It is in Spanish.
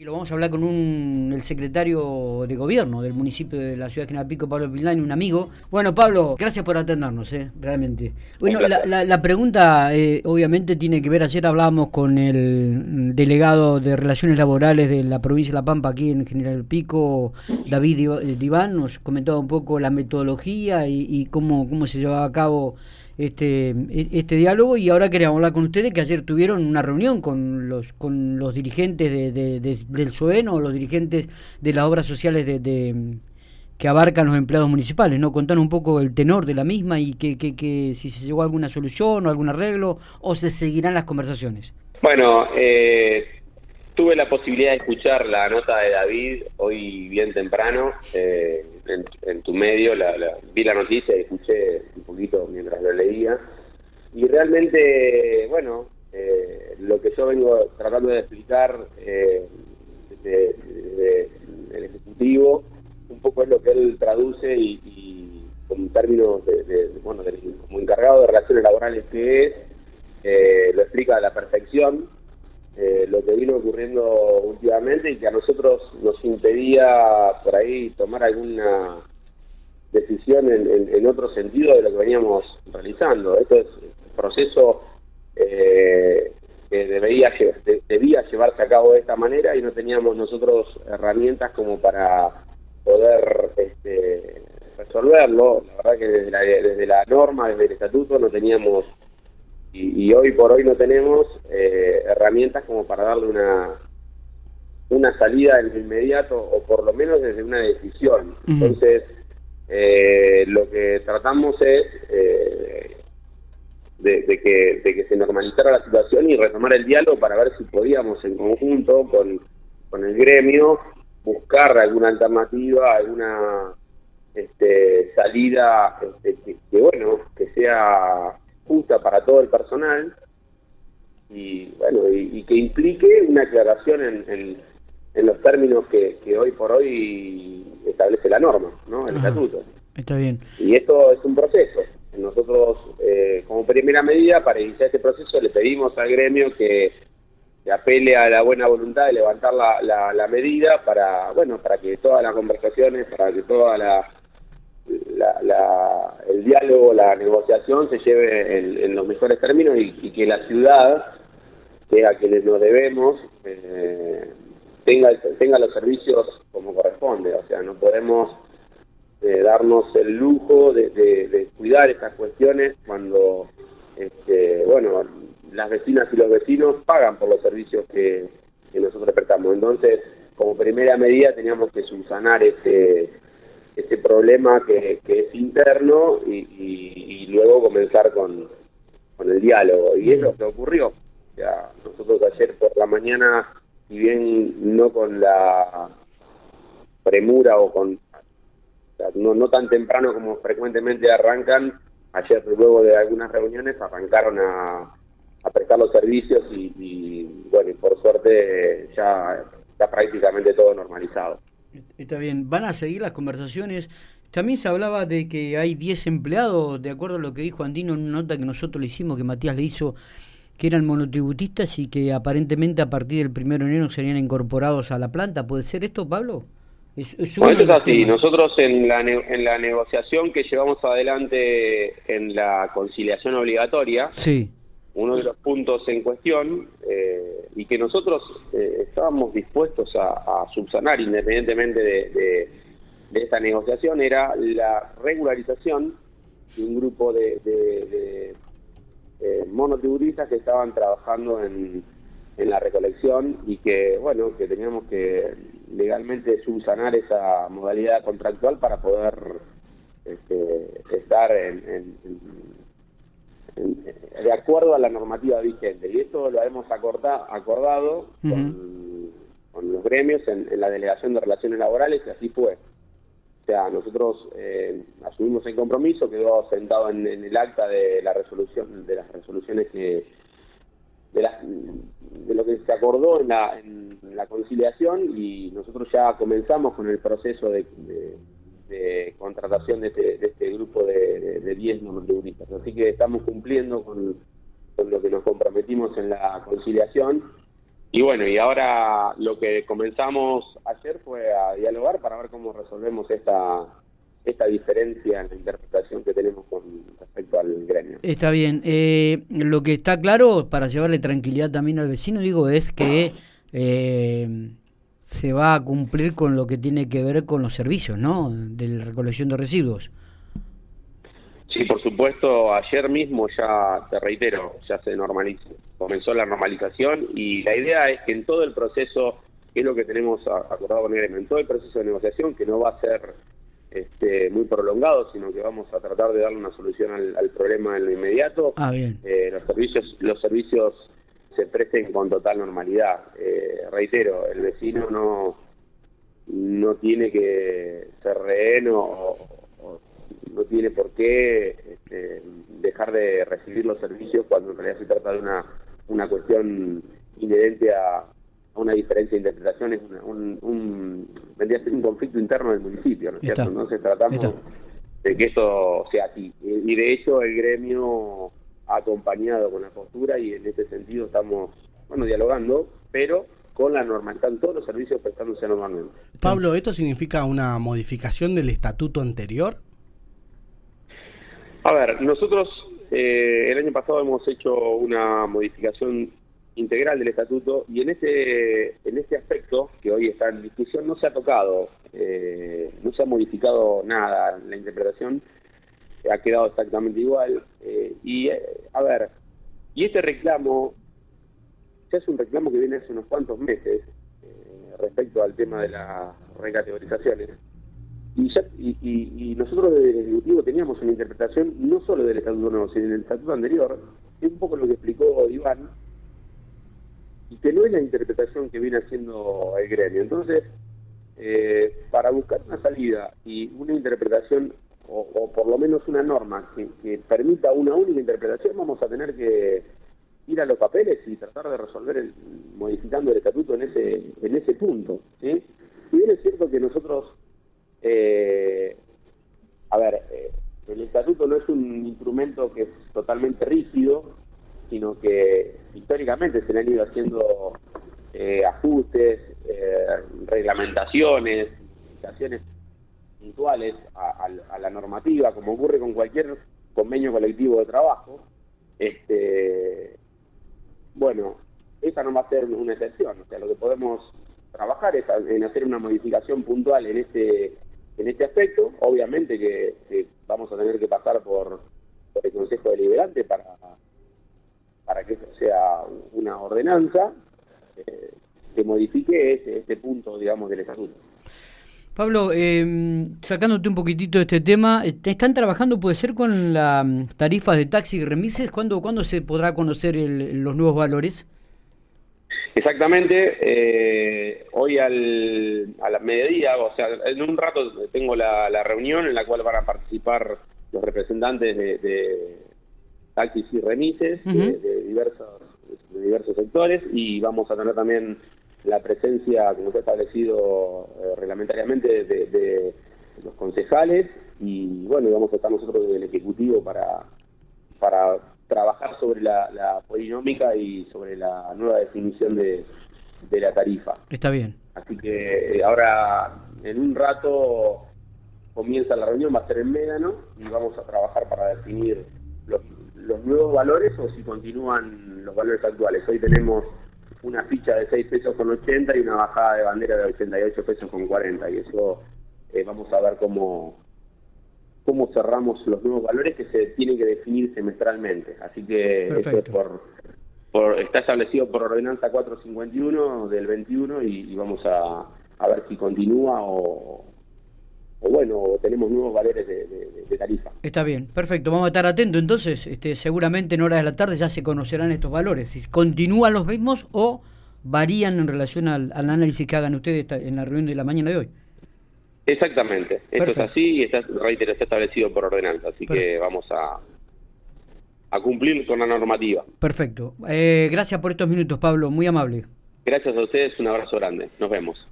Y lo vamos a hablar con un, el secretario de gobierno del municipio de la ciudad de General Pico, Pablo Pilani, un amigo. Bueno, Pablo, gracias por atendernos, eh, realmente. Bueno, la, la, pregunta eh, obviamente tiene que ver, ayer hablábamos con el delegado de Relaciones Laborales de la provincia de La Pampa aquí en General Pico, David Diván, nos comentaba un poco la metodología y, y cómo, cómo se llevaba a cabo este, e, este diálogo y ahora queríamos hablar con ustedes que ayer tuvieron una reunión con los con los dirigentes de, del SOEN o los dirigentes de las obras sociales de, que abarcan los empleados municipales, ¿no? Contanos un poco el tenor de la misma y que, que, si se llegó a alguna solución o algún arreglo o se seguirán las conversaciones. Bueno, eh, tuve la posibilidad de escuchar la nota de David hoy bien temprano eh, en, tu medio, vi la noticia y escuché un poquito mientras lo leía. Y realmente, bueno, eh, lo que yo vengo tratando de explicar eh, del Ejecutivo, un poco es lo que él traduce y, y con términos de, bueno, como encargado de relaciones laborales que es, eh, lo explica a la perfección ocurriendo últimamente y que a nosotros nos impedía por ahí tomar alguna decisión en, otro sentido de lo que veníamos realizando. Esto es un proceso eh, que debía, debía llevarse a cabo de esta manera y no teníamos nosotros herramientas como para poder este, resolverlo. La verdad que desde la, desde la norma, desde el estatuto, no teníamos y, hoy por hoy no tenemos eh, herramientas como para darle una una salida en inmediato o por lo menos desde una decisión. Entonces, eh, lo que tratamos es eh, de, que, de que se normalizara la situación y retomar el diálogo para ver si podíamos en conjunto con, con el gremio buscar alguna alternativa, alguna este, salida este, que, bueno, que sea justa para todo el personal y bueno y, que implique una aclaración en, en, los términos que, que, hoy por hoy establece la norma, ¿no? El estatuto. Está bien. Y esto es un proceso. Nosotros, eh, como primera medida, para iniciar este proceso, le pedimos al gremio que, que apele a la buena voluntad de levantar la, la, la medida para, bueno, para que todas las conversaciones, para que toda la la, el diálogo, la negociación se lleve en, los mejores términos y, que la ciudad, que a quienes nos debemos, eh, tenga, tenga los servicios como corresponde. O sea, no podemos eh, darnos el lujo de, cuidar estas cuestiones cuando, este, bueno, las vecinas y los vecinos pagan por los servicios que, que nosotros prestamos. Entonces, como primera medida teníamos que subsanar este ese problema que, es interno y, luego comenzar con, el diálogo. Y es lo que ocurrió. Ya, nosotros ayer por la mañana, si bien no con la premura o con no, no tan temprano como frecuentemente arrancan, ayer luego de algunas reuniones arrancaron a, a prestar los servicios y, y bueno, y por suerte ya está prácticamente todo normalizado. Está bien, van a seguir las conversaciones. También se hablaba de que hay 10 empleados, de acuerdo a lo que dijo Andino en una nota que nosotros le hicimos, que Matías le hizo, que eran monotributistas y que aparentemente a partir del primero de enero serían incorporados a la planta. ¿Puede ser esto, Pablo? Es, es, así. Nosotros en la, en la negociación que llevamos adelante en la conciliación obligatoria, sí uno de los puntos en cuestión eh, y que nosotros eh, estábamos dispuestos a, subsanar independientemente de, esta negociación era la regularización de un grupo de, de, que estaban trabajando en, la recolección y que bueno que teníamos que legalmente subsanar esa modalidad contractual para poder este, estar en de acuerdo a la normativa vigente. Y esto lo hemos acordado con, los gremios en, la Delegación de Relaciones Laborales y así fue. O sea, nosotros eh, asumimos el compromiso, quedó sentado en, el acta de la resolución, de las resoluciones que de, de lo que se acordó en la, en la conciliación y nosotros ya comenzamos con el proceso de de contratación de este, de este grupo de, de, 10 monotributistas. Así que estamos cumpliendo con, lo que nos comprometimos en la conciliación y bueno, y ahora lo que comenzamos ayer fue a dialogar para ver cómo resolvemos esta esta diferencia en la interpretación que tenemos con respecto al gremio. Está bien. Eh, lo que está claro, para llevarle tranquilidad también al vecino, digo, es que eh, se va a cumplir con lo que tiene que ver con los servicios, ¿no? De la recolección de residuos. Sí, por supuesto, ayer mismo ya, te reitero, ya se normalizó, comenzó la normalización y la idea es que en todo el proceso, que es lo que tenemos acordado con el en todo el proceso de negociación, que no va a ser este, muy prolongado, sino que vamos a tratar de darle una solución al, problema en lo inmediato. Ah, bien. Eh, los servicios, los servicios se presten con total normalidad. Eh, reitero, el vecino no no tiene que ser rehén o, no tiene por qué este, dejar de recibir los servicios cuando en realidad se trata de una, una cuestión inherente a, una diferencia de interpretación, es un, un, vendría a ser un conflicto interno del municipio, ¿no es cierto? Entonces tratamos de que eso sea así. Y de hecho el gremio ha acompañado con la postura y en este sentido estamos, bueno, dialogando, pero con la normalidad, todos los servicios prestándose normalmente. Pablo, ¿esto significa una modificación del estatuto anterior? A ver, nosotros eh, el año pasado hemos hecho una modificación integral del estatuto y en este en este aspecto que hoy está en discusión no se ha tocado eh, no se ha modificado nada la interpretación ha quedado exactamente igual eh, y eh, a ver y este reclamo ya es un reclamo que viene hace unos cuantos meses respecto al tema de las recategorizaciones y, ya, y, y, nosotros desde el Ejecutivo teníamos una interpretación no solo del Estatuto Nuevo, sino del Estatuto anterior, es un poco lo que explicó Iván, y que no es la interpretación que viene haciendo el gremio. Entonces, eh, para buscar una salida y una interpretación, o, por lo menos una norma que, permita una única interpretación, vamos a tener que ir a los papeles y tratar de resolver el, modificando el estatuto en ese en ese punto. ¿sí? Si bien es cierto que nosotros, eh, a ver, eh, el estatuto no es un instrumento que es totalmente rígido, sino que históricamente se le han ido haciendo eh, ajustes, eh, reglamentaciones, modificaciones puntuales a, la normativa, como ocurre con cualquier convenio colectivo de trabajo. Este, bueno, esa no va a ser una excepción, o sea, lo que podemos trabajar es en hacer una modificación puntual en este en este aspecto, obviamente que, vamos a tener que pasar por, el Consejo Deliberante para para que esto sea una ordenanza eh, que modifique este, punto, digamos, del estatuto. Pablo, eh, sacándote un poquitito de este tema, ¿están trabajando, puede ser, con las mm, tarifas de taxi y remises? ¿Cuándo, ¿cuándo se podrá conocer los nuevos valores? Exactamente, eh, hoy al, a la mediodía, o sea, en un rato tengo la, reunión en la cual van a participar los representantes de taxis y remises de, diversos, de diversos sectores y vamos a tener también la presencia, como se ha establecido eh, reglamentariamente, de, los concejales y bueno, vamos a estar nosotros del Ejecutivo para, para trabajar sobre la, la polinómica y sobre la nueva definición de, de la tarifa. Está bien. Así que eh, ahora, en un rato, comienza la reunión, va a ser en Médano y vamos a trabajar para definir los, los nuevos valores o si continúan los valores actuales. Hoy tenemos una ficha de 6 pesos con 80 y una bajada de bandera de 88 pesos con 40 y eso eh, vamos a ver cómo cómo cerramos los nuevos valores que se tienen que definir semestralmente. Así que eso por, por, está establecido por ordenanza 451 del 21 y, y vamos a, a ver si continúa o, o bueno, tenemos nuevos valores de, tarifa. Está bien, perfecto, vamos a estar atentos entonces, este, seguramente en horas de la tarde ya se conocerán estos valores, si continúan los mismos o varían en relación al, análisis que hagan ustedes en la reunión de la mañana de hoy. Exactamente, esto es así y está, reitero, está establecido por ordenanza, así que vamos a, a cumplir con la normativa. Perfecto, eh, gracias por estos minutos Pablo, muy amable. Gracias a ustedes, un abrazo grande, nos vemos.